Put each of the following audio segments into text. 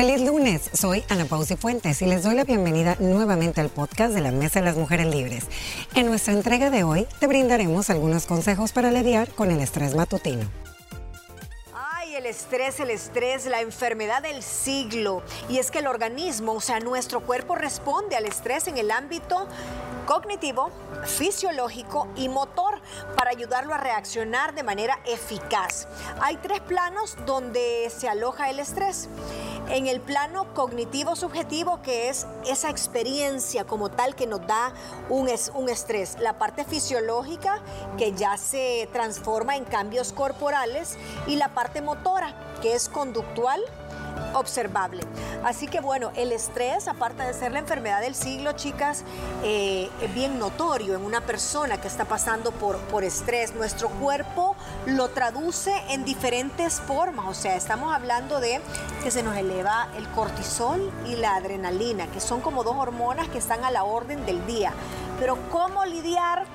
Feliz lunes, soy Ana Pausi Fuentes y les doy la bienvenida nuevamente al podcast de la Mesa de las Mujeres Libres. En nuestra entrega de hoy te brindaremos algunos consejos para lidiar con el estrés matutino. Ay, el estrés, el estrés, la enfermedad del siglo. Y es que el organismo, o sea, nuestro cuerpo responde al estrés en el ámbito cognitivo, fisiológico y motor para ayudarlo a reaccionar de manera eficaz. Hay tres planos donde se aloja el estrés. En el plano cognitivo subjetivo, que es esa experiencia como tal que nos da un, un estrés. La parte fisiológica, que ya se transforma en cambios corporales. Y la parte motora, que es conductual observable. Así que bueno, el estrés, aparte de ser la enfermedad del siglo, chicas, eh, es bien notorio en una persona que está pasando por, por estrés. Nuestro cuerpo lo traduce en diferentes formas, o sea, estamos hablando de que se nos eleva el cortisol y la adrenalina, que son como dos hormonas que están a la orden del día. Pero ¿cómo lidiar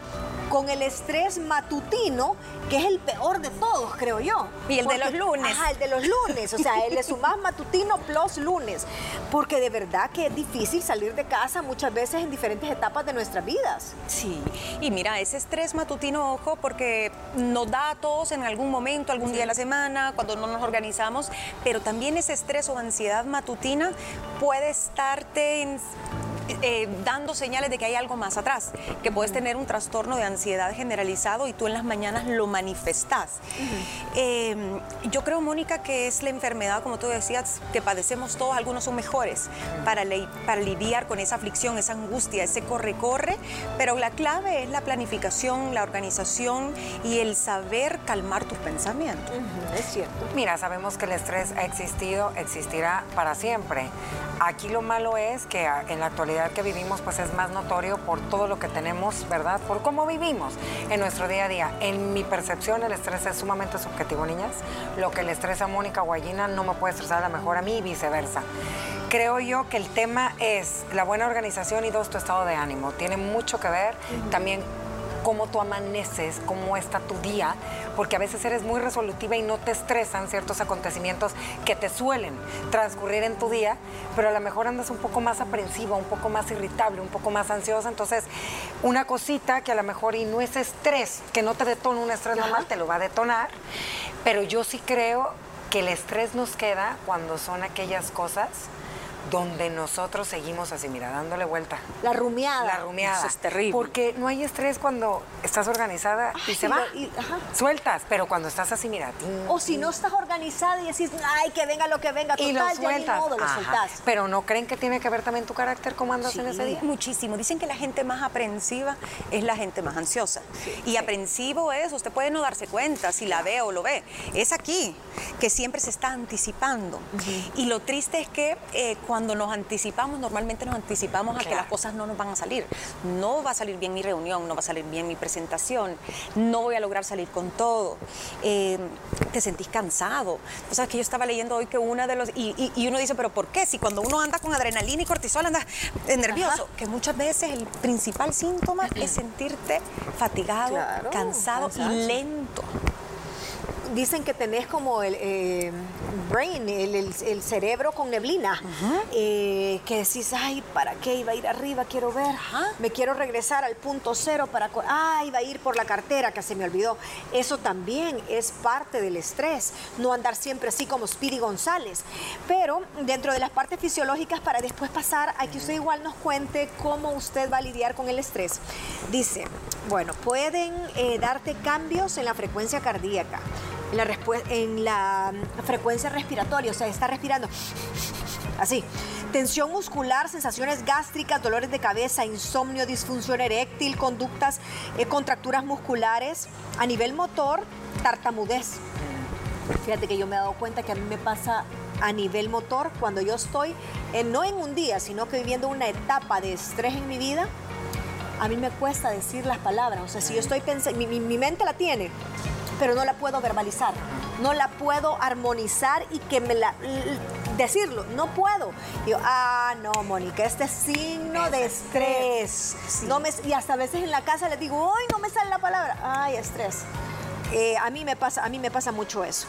con el estrés matutino, que es el peor de todos, creo yo. Y el de los lunes. Ajá, el de los lunes. O sea, el es más matutino plus lunes. Porque de verdad que es difícil salir de casa muchas veces en diferentes etapas de nuestras vidas. Sí. Y mira, ese estrés matutino, ojo, porque nos da a todos en algún momento, algún día de la semana, cuando no nos organizamos, pero también ese estrés o ansiedad matutina puede estarte en eh, dando señales de que hay algo más atrás, que puedes tener un trastorno de ansiedad generalizado y tú en las mañanas lo manifestas. Em, yo creo, Mónica, que es la enfermedad, como tú decías, que padecemos todos, algunos son mejores para, para lidiar con esa aflicción, esa angustia, ese corre-corre, pero la clave es la planificación, la organización y el saber calmar tus pensamientos. Es cierto. Mira, sabemos que el estrés ha existido, existirá para siempre. Aquí lo malo es que en la actualidad que vivimos pues es más notorio por todo lo que tenemos, ¿verdad? Por cómo vivimos en nuestro día a día. En mi percepción el estrés es sumamente subjetivo, niñas. Lo que le estresa a Mónica o a Gina no me puede estresar a lo mejor a mí y viceversa. Creo yo que el tema es la buena organización y dos, tu estado de ánimo. Tiene mucho que ver también cómo tú amaneces, cómo está tu día, porque a veces eres muy resolutiva y no te estresan ciertos acontecimientos que te suelen transcurrir en tu día, pero a lo mejor andas un poco más aprensiva, un poco más irritable, un poco más ansiosa. Entonces, una cosita que a lo mejor y no es estrés, que no te detona un estrés normal, te lo va a detonar, pero yo sí creo que el estrés nos queda cuando son aquellas cosas donde nosotros seguimos así, mira, dándole vuelta. La rumiada. La rumiada. Eso es terrible. Porque no hay estrés cuando estás organizada y se va. Sueltas, pero cuando estás así, mira. o si no estás organizada y decís, ay, que venga lo que venga, total, y lo sueltas. Ya lo soltás. Pero no creen que tiene que ver también tu carácter, cómo andas en ese día. Muchísimo. Dicen que la gente más aprensiva es la gente más ansiosa. y aprensivo es, usted puede no darse cuenta si la ve o lo ve. Es aquí, que siempre se está anticipando. Y lo triste es que eh, cuando nos anticipamos, normalmente nos anticipamos a que las cosas no nos van a salir. No va a salir bien mi reunión, no va a salir bien mi presentación, no voy a lograr salir con todo. Eh, te sentís cansado. O sea, que yo estaba leyendo hoy que una de los... Y, uno dice, pero ¿por qué? Si cuando uno anda con adrenalina y cortisol anda nervioso, que muchas veces el principal síntoma es sentirte fatigado, cansado y lento dicen que tenés como el eh, brain, el, cerebro con neblina, eh, que decís, ay, ¿para qué iba a ir arriba? Quiero ver, me quiero regresar al punto cero para, ah, iba a ir por la cartera que se me olvidó. Eso también es parte del estrés, no andar siempre así como Speedy González. Pero dentro de las partes fisiológicas, para después pasar, hay que usted igual nos cuente cómo usted va a lidiar con el estrés. Dice, bueno, pueden eh, darte cambios en la frecuencia cardíaca en la, en la frecuencia respiratoria, o sea, está respirando así. Tensión muscular, sensaciones gástricas, dolores de cabeza, insomnio, disfunción eréctil, conductas, eh, contracturas musculares. A nivel motor, tartamudez. Fíjate que yo me he dado cuenta que a mí me pasa a nivel motor cuando yo estoy, no en un día, sino que viviendo una etapa de estrés en mi vida, a mí me cuesta decir las palabras. O sea, si yo estoy pensando, mi mente la tiene, pero no la puedo verbalizar, no la puedo armonizar y que me la decirlo, no puedo. Yo, ah, no, Mónica, este es signo de estrés. No me, y hasta a veces en la casa le digo, ay, no me sale la palabra, ay, estrés. Eh, a, mí me pasa, a mí me pasa mucho eso.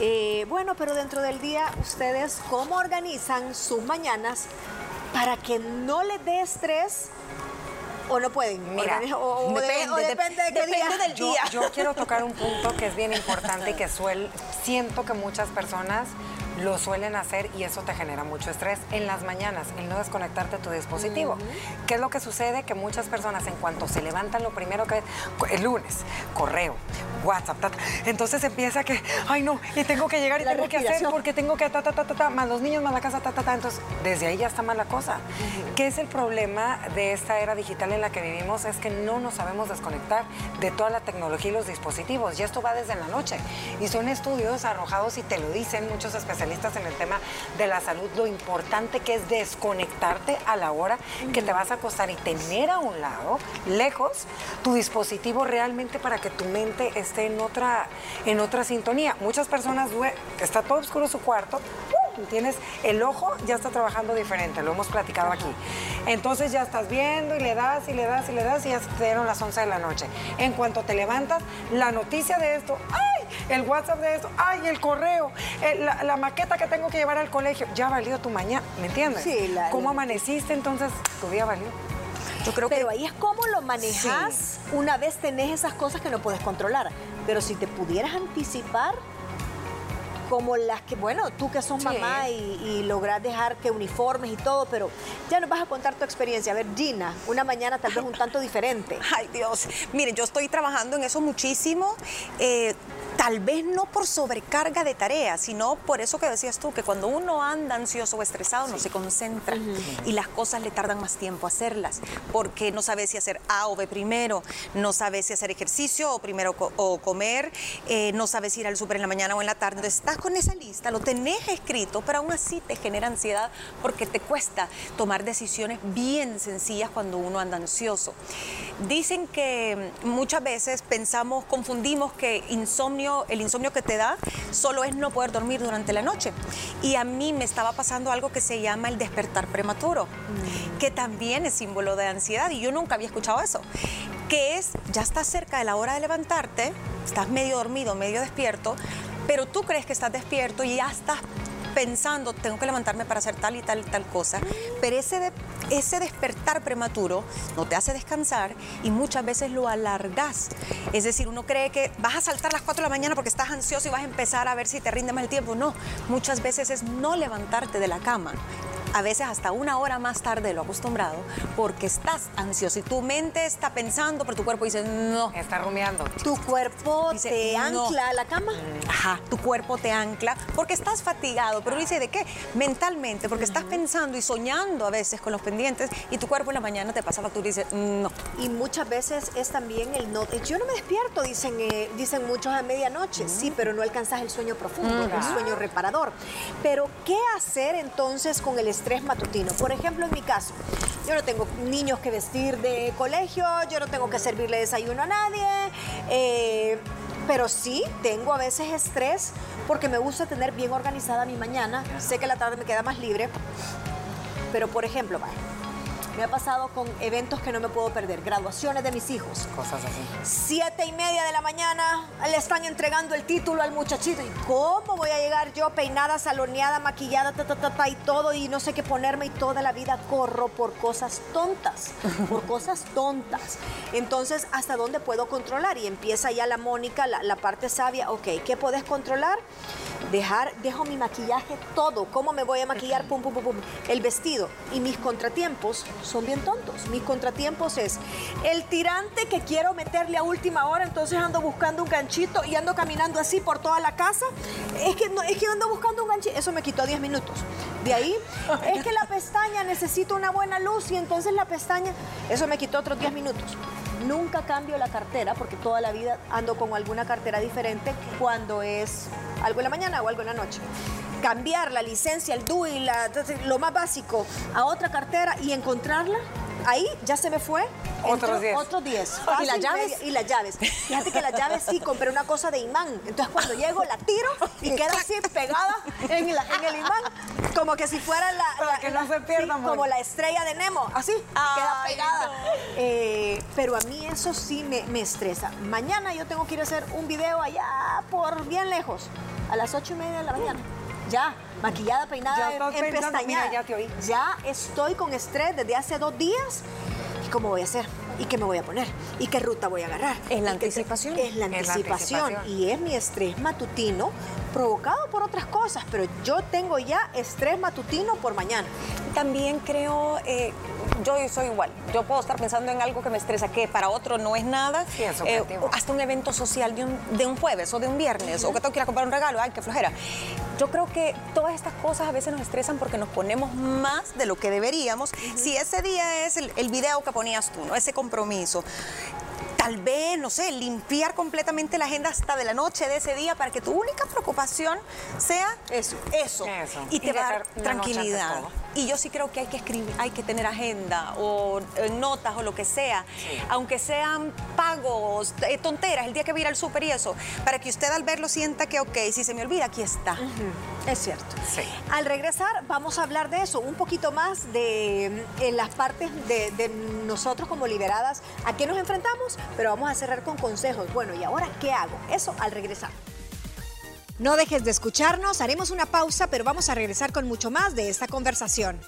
Eh, bueno, pero dentro del día, ¿ustedes cómo organizan sus mañanas para que no les dé estrés? ¿O no pueden? Mira, o, o de- depende, o de- depende de qué depende día. del Yo, día. yo quiero tocar un punto que es bien importante y que suel, siento que muchas personas lo suelen hacer y eso te genera mucho estrés en las mañanas, el no desconectarte de tu dispositivo. ¿Qué es lo que sucede? Que muchas personas en cuanto se levantan, lo primero que el lunes, correo, WhatsApp, ta, ta. entonces empieza que, ay no, y tengo que llegar y La tengo que hacer porque tengo que, ta, ta, ta, ta, ta, más los niños, más la casa, ta, ta, ta. Entonces, desde ahí ya está mal la cosa. ¿Qué es el problema de esta era digital en la que vivimos? Es que no nos sabemos desconectar de toda la tecnología y los dispositivos. Y esto va desde la noche. Y son estudios arrojados y te lo dicen muchos especialistas en el tema de la salud, lo importante que es desconectarte a la hora que te vas a acostar y tener a un lado, lejos, tu dispositivo realmente para que tu mente esté en otra, en otra sintonía. Muchas personas, está todo oscuro su cuarto, tienes el ojo, ya está trabajando diferente, lo hemos platicado aquí. Entonces ya estás viendo y le das y le das y le das y ya se dieron las 11 de la noche. En cuanto te levantas, la noticia de esto, ¡ay! El WhatsApp de esto, ¡ay! El correo, el- la, la maqueta que tengo que llevar al colegio, ya valió tu mañana, ¿me entiendes? Sí, la- ¿Cómo la- amaneciste entonces? Tu día valió. Yo creo Pero que ahí es como lo manejas una vez tenés esas cosas que no puedes controlar. Pero si te pudieras anticipar, como las que, bueno, tú que sos Sí. mamá y, y lográs dejar que uniformes y todo, pero ya nos vas a contar tu experiencia. A ver, Gina, una mañana tal vez un tanto diferente. Ay, Dios. Miren, yo estoy trabajando en eso muchísimo. eh, tal vez no por sobrecarga de tareas, sino por eso que decías tú, que cuando uno anda ansioso o estresado no se concentra y las cosas le tardan más tiempo hacerlas, porque no sabe si hacer A o B primero, no sabe si hacer ejercicio o primero co- o comer, eh, no sabes si ir al súper en la mañana o en la tarde. Entonces estás con esa lista, lo tenés escrito, pero aún así te genera ansiedad porque te cuesta tomar decisiones bien sencillas cuando uno anda ansioso. Dicen que muchas veces pensamos, confundimos que insomnio, el insomnio que te da solo es no poder dormir durante la noche. Y a mí me estaba pasando algo que se llama el despertar prematuro, que también es símbolo de ansiedad y yo nunca había escuchado eso. Que es, ya estás cerca de la hora de levantarte, estás medio dormido, medio despierto, pero tú crees que estás despierto y ya estás pensando, tengo que levantarme para hacer tal y tal y tal cosa, pero ese, de- ese despertar prematuro no te hace descansar y muchas veces lo alargas. Es decir, uno cree que vas a saltar las 4 de la mañana porque estás ansioso y vas a empezar a ver si te rinde más el tiempo. No, muchas veces es no levantarte de la cama. A veces hasta una hora más tarde de lo acostumbrado, porque estás ansioso y tu mente está pensando, pero tu cuerpo dice no. Está rumiando. ¿Tu cuerpo Dice, te no. ancla a la cama? Ajá, tu cuerpo te ancla porque estás fatigado, pero dice de qué? Mentalmente, porque estás pensando y soñando a veces con los pendientes y tu cuerpo en la mañana te pasa factura y dice, no. Y muchas veces es también el no. Yo no me despierto, dicen, eh, dicen muchos a medianoche. Sí, pero no alcanzas el sueño profundo, el sueño reparador. Pero, ¿qué hacer entonces con el estrés matutino? Por ejemplo, en mi caso, yo no tengo niños que vestir de colegio, yo no tengo que servirle desayuno a nadie. eh, pero sí, tengo a veces estrés porque me gusta tener bien organizada mi mañana. Sé que la tarde me queda más libre. Pero, por ejemplo, vaya, me ha pasado con eventos que no me puedo perder, graduaciones de mis hijos. Cosas así. Siete y media de la mañana le están entregando el título al muchachito. ¿Y cómo voy a llegar yo peinada, saloneada, maquillada, ta, ta, ta, ta, y todo, y no sé qué ponerme? Y toda la vida corro por cosas tontas, por cosas tontas. Entonces, ¿hasta dónde puedo controlar? Y empieza ya la Mónica, la, la parte sabia. Ok, ¿qué puedes controlar? Dejar, dejo mi maquillaje todo. ¿Cómo me voy a maquillar? Pum, pum, pum, pum. El vestido. Y mis contratiempos son bien tontos. Mis contratiempos es el tirante que quiero meterle a última hora, entonces ando buscando un ganchito y ando caminando así por toda la casa. Es que, no, es que ando buscando un ganchito. Eso me quitó 10 minutos. De ahí, es que la pestaña necesita una buena luz y entonces la pestaña, eso me quitó otros 10 minutos. Nunca cambio la cartera porque toda la vida ando con alguna cartera diferente cuando es algo en la mañana o algo en la noche. Cambiar la licencia, el DUI, la- lo más básico, a otra cartera y encontrarla, ahí ya se me fue. Otros Entró 10. Otros 10. ¿Y las llaves? Y las llaves. Fíjate que las llaves sí, compré una cosa de imán. Entonces cuando llego la tiro y queda así pegada en, la- en el imán, como que si fuera la... Para la- que no la- se pierda, sí, amor. Como la estrella de Nemo, así, queda pegada. no. Eh, pero a mí eso sí me, me estresa. Mañana yo tengo que ir a hacer un video allá por bien lejos. a las ocho y media de la mañana. Ya, maquillada, peinada, Ya en- mira, ya te oí. Ya estoy con estrés desde hace dos días. ¿Y cómo voy a hacer? ¿Y qué me voy a poner? ¿Y qué ruta voy a agarrar? Es la ¿Y qué- anticipación. Es la Es la anticipación. anticipación. Y es mi estrés matutino provocado por otras cosas, pero yo tengo ya estrés matutino por mañana. También creo, eh, yo soy igual. Yo puedo estar pensando en algo que me estresa, que para otro no es nada. Sí, es subjetivo. hasta un evento social de un, de un jueves o de un viernes, o que tengo que ir a comprar un regalo, ay, qué flojera. Yo creo que todas estas cosas a veces nos estresan porque nos ponemos más de lo que deberíamos. Si ese día es el, el video que ponías tú, ¿no? Ese compromiso. Tal vez, no sé, limpiar completamente la agenda hasta de la noche de ese día para que tu única preocupación sea Eso. Eso. Eso. Y Y te va a dar tranquilidad. Y yo sí creo que hay que escribir, hay que tener agenda o eh, notas o lo que sea, aunque sean pagos, eh, tonteras, el día que voy a ir al súper y eso, para que usted al verlo sienta que, ok, si se me olvida, aquí está. Es cierto. Sí. Al regresar vamos a hablar de eso, un poquito más de en las partes de, de nosotros como liberadas, a qué nos enfrentamos, pero vamos a cerrar con consejos. Bueno, ¿y ahora qué hago? Eso al regresar. No dejes de escucharnos, haremos una pausa, pero vamos a regresar con mucho más de esta conversación.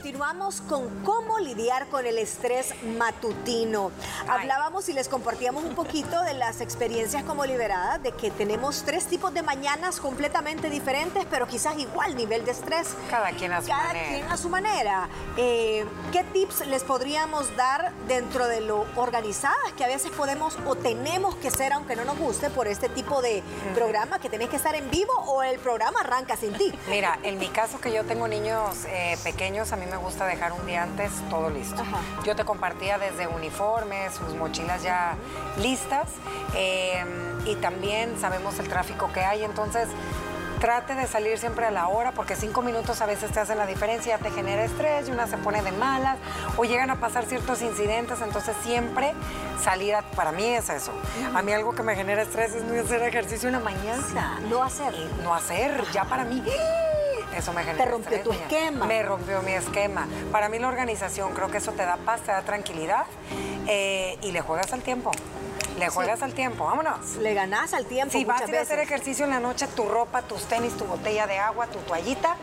Continuamos con cómo lidiar con el estrés matutino. Hablábamos y les compartíamos un poquito de las experiencias como liberadas, de que tenemos tres tipos de mañanas completamente diferentes, pero quizás igual nivel de estrés. Cada quien a su Cada manera. quien a su manera. Eh, ¿Qué tips les podríamos dar dentro de lo organizadas que a veces podemos o tenemos que ser, aunque no nos guste, por este tipo de programa que tenés que estar en vivo o el programa arranca sin ti? Mira, en mi caso que yo tengo niños eh, pequeños, a mí me gusta dejar un día antes todo listo. Ajá. Yo te compartía desde uniformes, sus mochilas ya listas eh, y también sabemos el tráfico que hay, entonces trate de salir siempre a la hora porque cinco minutos a veces te hacen la diferencia, te genera estrés y una se pone de malas o llegan a pasar ciertos incidentes, entonces siempre salir, a- para mí es eso. A mí algo que me genera estrés es no hacer ejercicio en la mañana. No hacer. No hacer, ya para mí. Eso me genera Te rompió estrés, tu esquema. Me rompió mi esquema. Para mí la organización, creo que eso te da paz, te da tranquilidad eh, y le juegas al tiempo. Le juegas al tiempo, vámonos. Le ganás al tiempo Si vas a ir a hacer ejercicio en la noche, tu ropa, tus tenis, tu botella de agua, tu toallita,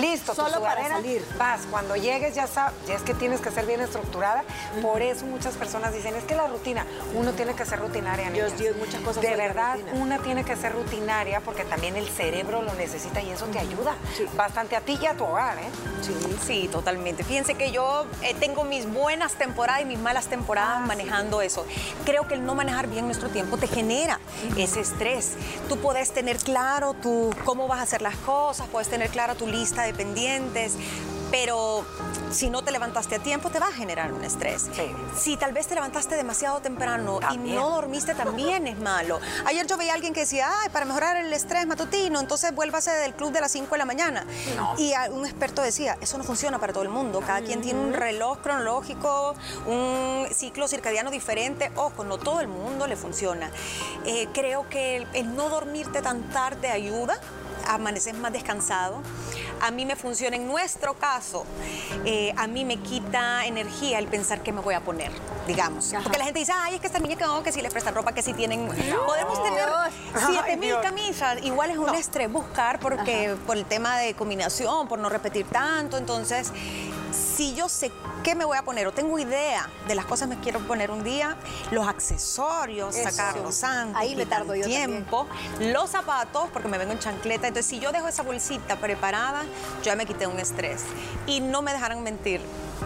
listo, tu Solo para sudadera, salir. Vas, cuando llegues ya sabes, ya es que tienes que ser bien estructurada. Por eso muchas personas dicen, es que la rutina, uno tiene que ser rutinaria, niñas. yo muchas cosas De verdad, rutina. una tiene que ser rutinaria porque también el cerebro lo necesita y eso te ayuda bastante a ti y a tu hogar, ¿eh? Sí, sí, totalmente. Fíjense que yo eh, tengo mis buenas temporadas y mis malas temporadas manejando eso. Creo que el no manejar bien nuestro tiempo te genera ese estrés. Tú puedes tener claro tu, cómo vas a hacer las cosas, puedes tener claro tu lista de pendientes, pero si no te levantaste a tiempo te va a generar un estrés. Sí. Si tal vez te levantaste demasiado temprano y También. no dormiste también es malo. Ayer yo veía a alguien que decía, ay, para mejorar el estrés matutino, entonces vuélvase del club de las 5 de la mañana. Y un experto decía, eso no funciona para todo el mundo. Cada quien tiene un reloj cronológico, un ciclo circadiano diferente. Ojo, no todo el mundo le funciona. Eh, creo que el, el no dormirte tan tarde ayuda. Amaneces más descansado. A mí me funciona en nuestro caso. eh, a mí me quita energía el pensar qué me voy a poner, digamos. Ajá. Porque la gente dice, ay, es que esta niña que no, que si le prestan ropa, que si tienen. Podemos tener Ay, 7 mil Dios. camisas. Igual es un estrés buscar porque por el tema de combinación, por no repetir tanto. Entonces, si yo sé qué me voy a poner o tengo idea de las cosas que me quiero poner un día, los accesorios, Eso. sacarlos antes, Ahí me tardo yo tiempo, los zapatos, porque me vengo en chancleta. Entonces, si yo dejo esa bolsita preparada, yo ya me quité un estrés. Y no me dejarán mentir.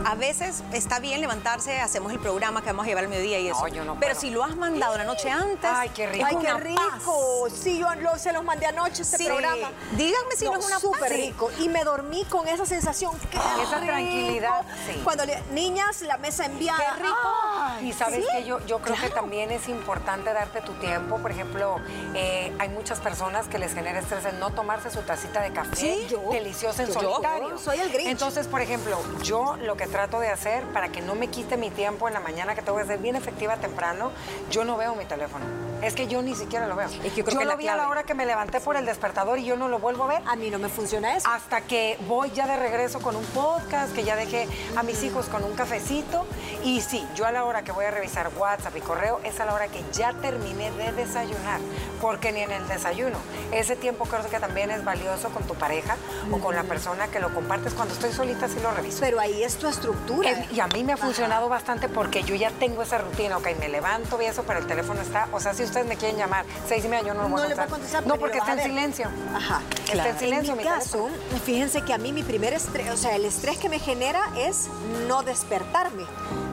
A veces está bien levantarse, hacemos el programa que vamos a llevar al mediodía y No, eso. yo no Pero puedo. si lo has mandado la noche antes, Ay, qué rico. Ay, qué rico. Sí, yo lo- se los mandé anoche este Sí. programa. Díganme si no es una súper rico. Y me dormí con esa sensación. Qué Esa rico. tranquilidad, sí. Cuando niñas, la mesa enviada. Qué rico. Ay, Y sabes ¿sí? que yo, yo creo que también es importante darte tu tiempo. Por ejemplo, eh, hay muchas personas que les genera estrés el no tomarse su tacita de café Sí, yo. deliciosa en Yo, yo. solitario. Soy el Grinch. Entonces, por ejemplo, yo lo que trato de hacer para que no me quite mi tiempo en la mañana, que tengo que ser bien efectiva temprano, yo no veo mi teléfono. Es que yo ni siquiera lo veo. Es que yo creo que lo vi a la hora que me levanté por el despertador y yo no lo vuelvo a ver. A mí no me funciona eso. Hasta que voy ya de regreso con un podcast, que ya dejé a mis hijos con un cafecito. Y sí, yo a la hora que voy a revisar WhatsApp y correo es a la hora que ya terminé de desayunar. Porque ni en el desayuno. Ese tiempo creo que también es valioso con tu pareja o con la persona que lo compartes. Cuando estoy solita sí lo reviso. Pero ahí es tu estructura. Es- y a mí me ha funcionado bastante porque yo ya tengo esa rutina, ok, me levanto y eso, pero el teléfono está, o sea, si ustedes me quieren llamar, seis y media, yo no lo voy no a le voy a contestar. contestar No, porque está en silencio. Ajá. Está en silencio En mi mi caso, fíjense que a mí mi primer estrés, o sea, el estrés que me genera es no despertarme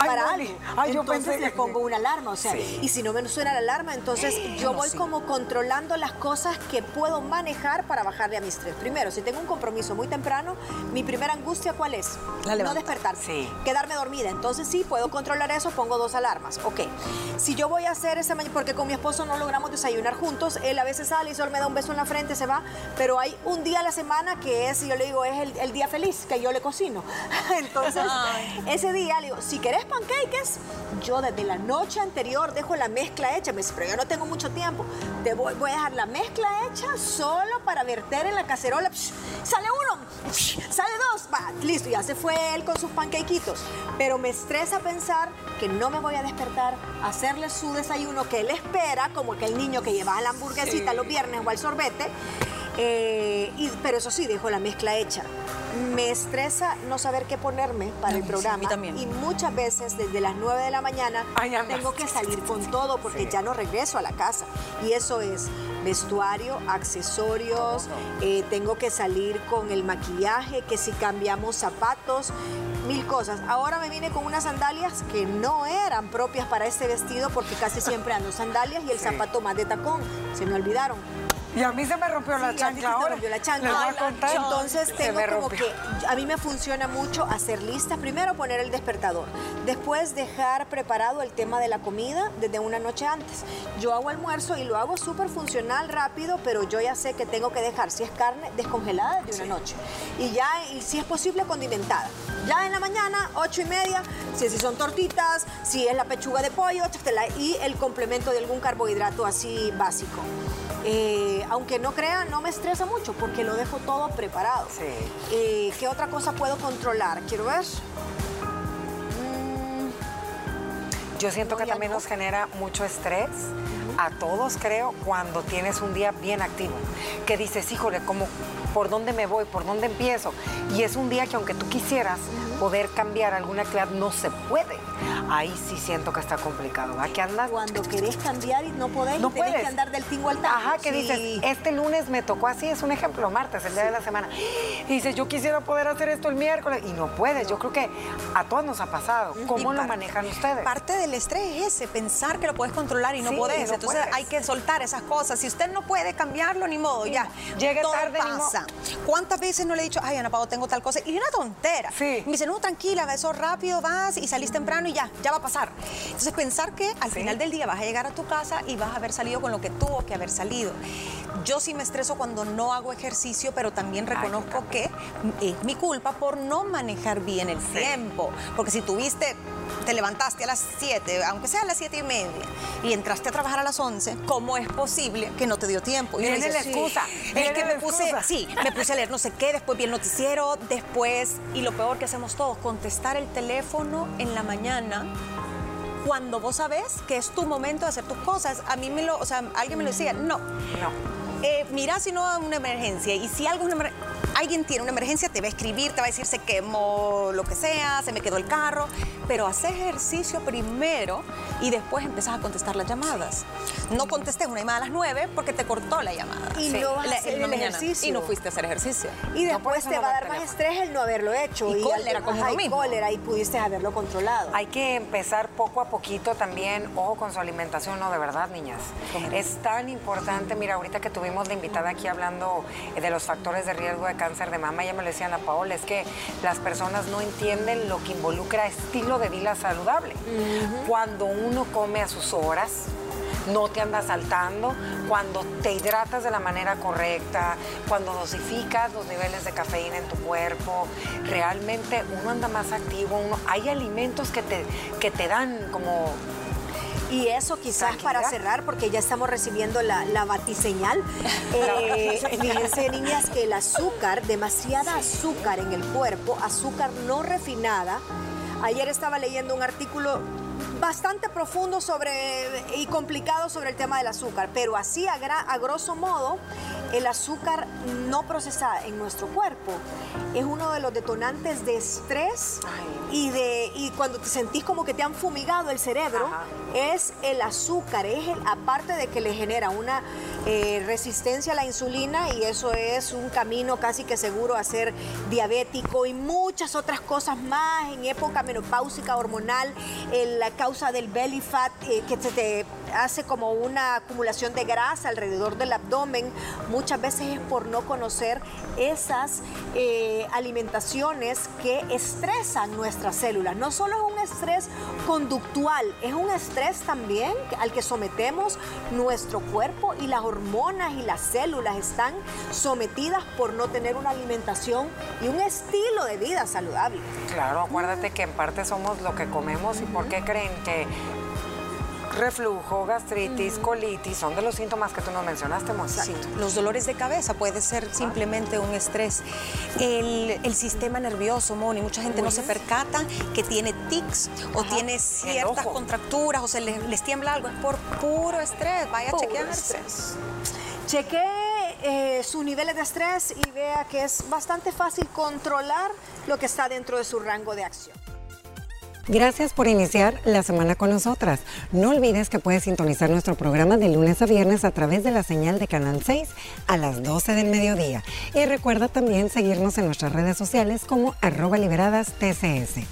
para algo. Ay, yo entonces pensé le que- pongo una alarma, o sea, Sí. y si no me suena la alarma, entonces yo no, voy sí. como controlando las cosas que puedo manejar para bajarle a mi estrés. Primero, si tengo un compromiso muy temprano, mi primera angustia ¿cuál es? La no despertar, Sí. quedarme dormida. Entonces sí, puedo controlar eso, pongo dos alarmas. Ok, si yo voy a hacer esa mañana, porque con mi esposo no logramos desayunar juntos, él a veces sale y solo me da un beso en la frente, se va, pero hay un día a la semana que es, yo le digo, es el, el día feliz, que yo le cocino. Entonces, ese día le digo, si querés pancakes, yo desde la noche anterior dejo la mezcla hecha, me dice, pero yo no tengo mucho tiempo, te voy, voy a dejar la mezcla hecha solo para verter en la cacerola, Psh, sale uno, Psh, sale dos, va, listo, ya se fue él con sus pancakeitos, pero me estresa pensar que no me voy a despertar, hacerle su desayuno que él espera, como que el niño que lleva la hamburguesita los viernes o al sorbete, eh, y- pero eso sí, dejo la mezcla hecha. Me estresa no saber qué ponerme para el programa. también. Y muchas veces desde las 9 de la mañana Ay, tengo que salir con todo porque Sí. ya no regreso a la casa. Y eso es vestuario, accesorios, eh, tengo que salir con el maquillaje, que si cambiamos zapatos, mil cosas. Ahora me vine con unas sandalias que no eran propias para este vestido porque casi siempre ando sandalias y el Sí. zapato más de tacón. Se me olvidaron. Y a mí se me rompió la Sí, se chancla ahora. rompió la chancla. Voy a contar. Entonces Se tengo me como que a mí me funciona mucho hacer listas. Primero poner el despertador. Después dejar preparado el tema de la comida desde una noche antes. Yo hago almuerzo y lo hago súper funcional, rápido, pero yo ya sé que tengo que dejar, si es carne, descongelada de una noche. Y ya, y si es posible, condimentada. Ya en la mañana, ocho y media, si, si son tortitas, si es la pechuga de pollo, y el complemento de algún carbohidrato así básico. Eh, aunque no crean, no me estresa mucho porque lo dejo todo preparado. Sí. Eh, ¿Qué otra cosa puedo controlar? Quiero ver. Yo siento No, que también no. nos genera mucho estrés a todos, creo, cuando tienes un día bien activo. Que dices, híjole, como, ¿por dónde me voy? ¿Por dónde empiezo? Y es un día que aunque tú quisieras poder cambiar alguna actividad, no se puede. Ahí sí siento que está complicado, ¿va? Que andas... Cuando querés cambiar y no podés, No tenés puedes. que andar del tingo al tango. Ajá, que Sí. dices, este lunes me tocó así, es un ejemplo, martes, el día de la semana. Y dices, yo quisiera poder hacer esto el miércoles. Y no puedes. Yo creo que a todos nos ha pasado. ¿Cómo Y lo manejan ustedes? Parte del estrés es ese, pensar que lo puedes controlar y no Sí, podés. no Entonces puedes. hay que soltar esas cosas. Si usted no puede cambiarlo, ni modo, ya. Llegue Todo tarde, ni. ¿Cuántas veces no le he dicho, ay, Ana Pao, tengo tal cosa? Y una tontera. Sí. Me dice, no, tranquila, eso rápido vas y salís temprano y ya, ya va a pasar. Entonces pensar que al Sí. final del día vas a llegar a tu casa y vas a haber salido con lo que tuvo que haber salido. Yo sí me estreso cuando no hago ejercicio, pero también Ay, reconozco que es mi culpa por no manejar bien el tiempo. Porque si tuviste, te levantaste a las 7, aunque sea a las 7 y media, y entraste a trabajar a las 11, ¿cómo es posible que no te dio tiempo? Y Viene la excusa, Es viene que me puse, excusa. sí, me puse a leer no sé qué, después vi el noticiero, después, y lo peor que hacemos todos, contestar el teléfono en la mañana cuando vos sabés que es tu momento de hacer tus cosas. A mí me lo, o sea, alguien me lo decía, no. No. Eh, mira si no hay una emergencia y si algo es una emer- alguien tiene una emergencia te va a escribir, te va a decir se quemó lo que sea, se me quedó el carro, pero haz ejercicio primero y después empezás a contestar las llamadas. No contestes una llamada a las 9 porque te cortó la llamada. Y no vas a La- hacer en la el mañana. ejercicio. Y no fuiste a hacer ejercicio. Y después te va a da dar más estrés el no haberlo hecho. Y cólera al- con uno y mismo. cólera y pudiste haberlo controlado. Hay que empezar poco a poquito también, ojo con su alimentación, no, de verdad, niñas. Es tan importante, mira, ahorita que tuvimos la invitada aquí hablando eh, de los factores de riesgo de cáncer de mama, ella me lo decía Ana Paola, es que las personas no entienden lo que involucra estilo de vida saludable. Cuando uno come a sus horas, no te andas saltando, cuando te hidratas de la manera correcta, cuando dosificas los niveles de cafeína en tu cuerpo, realmente uno anda más activo, uno, hay alimentos que te, que te dan como Y eso quizás para cerrar, porque ya estamos recibiendo la, la batiseñal. Eh, fíjense, niñas, que el azúcar, demasiada azúcar en el cuerpo, azúcar no refinada. Ayer estaba leyendo un artículo bastante profundo sobre y complicado sobre el tema del azúcar, pero así a, a grosso modo, el azúcar no procesada en nuestro cuerpo. Es uno de los detonantes de estrés y de y cuando te sentís como que te han fumigado el cerebro, es el azúcar, es el, aparte de que le genera una eh, resistencia a la insulina y eso es un camino casi que seguro a ser diabético y muchas otras cosas más en época menopáusica hormonal, la causa del belly fat eh, que se te hace como una acumulación de grasa alrededor del abdomen, muchas veces es por no conocer esas eh, alimentaciones que estresan nuestras células. No solo es un estrés conductual, es un estrés también al que sometemos nuestro cuerpo y las hormonas y las células están sometidas por no tener una alimentación y un estilo de vida saludable. Claro, acuérdate que en parte somos lo que comemos y por qué creen que reflujo, gastritis, colitis, son de los síntomas que tú nos mencionaste, Sí, los dolores de cabeza puede ser simplemente un estrés. El, sistema nervioso, Moni, mucha gente no se percata que tiene tics o tiene ciertas contracturas o se les, tiembla algo, es por puro estrés, vaya a chequearse. Chequee eh, sus niveles de estrés y vea que es bastante fácil controlar lo que está dentro de su rango de acción. Gracias por iniciar la semana con nosotras. No olvides que puedes sintonizar nuestro programa de lunes a viernes a través de la señal de Canal 6 a las 12 del mediodía. Y recuerda también seguirnos en nuestras redes sociales como arroba liberadas TCS.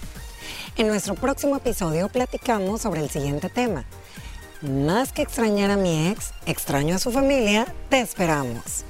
En nuestro próximo episodio platicamos sobre el siguiente tema. Más que extrañar a mi ex, extraño a su familia, te esperamos.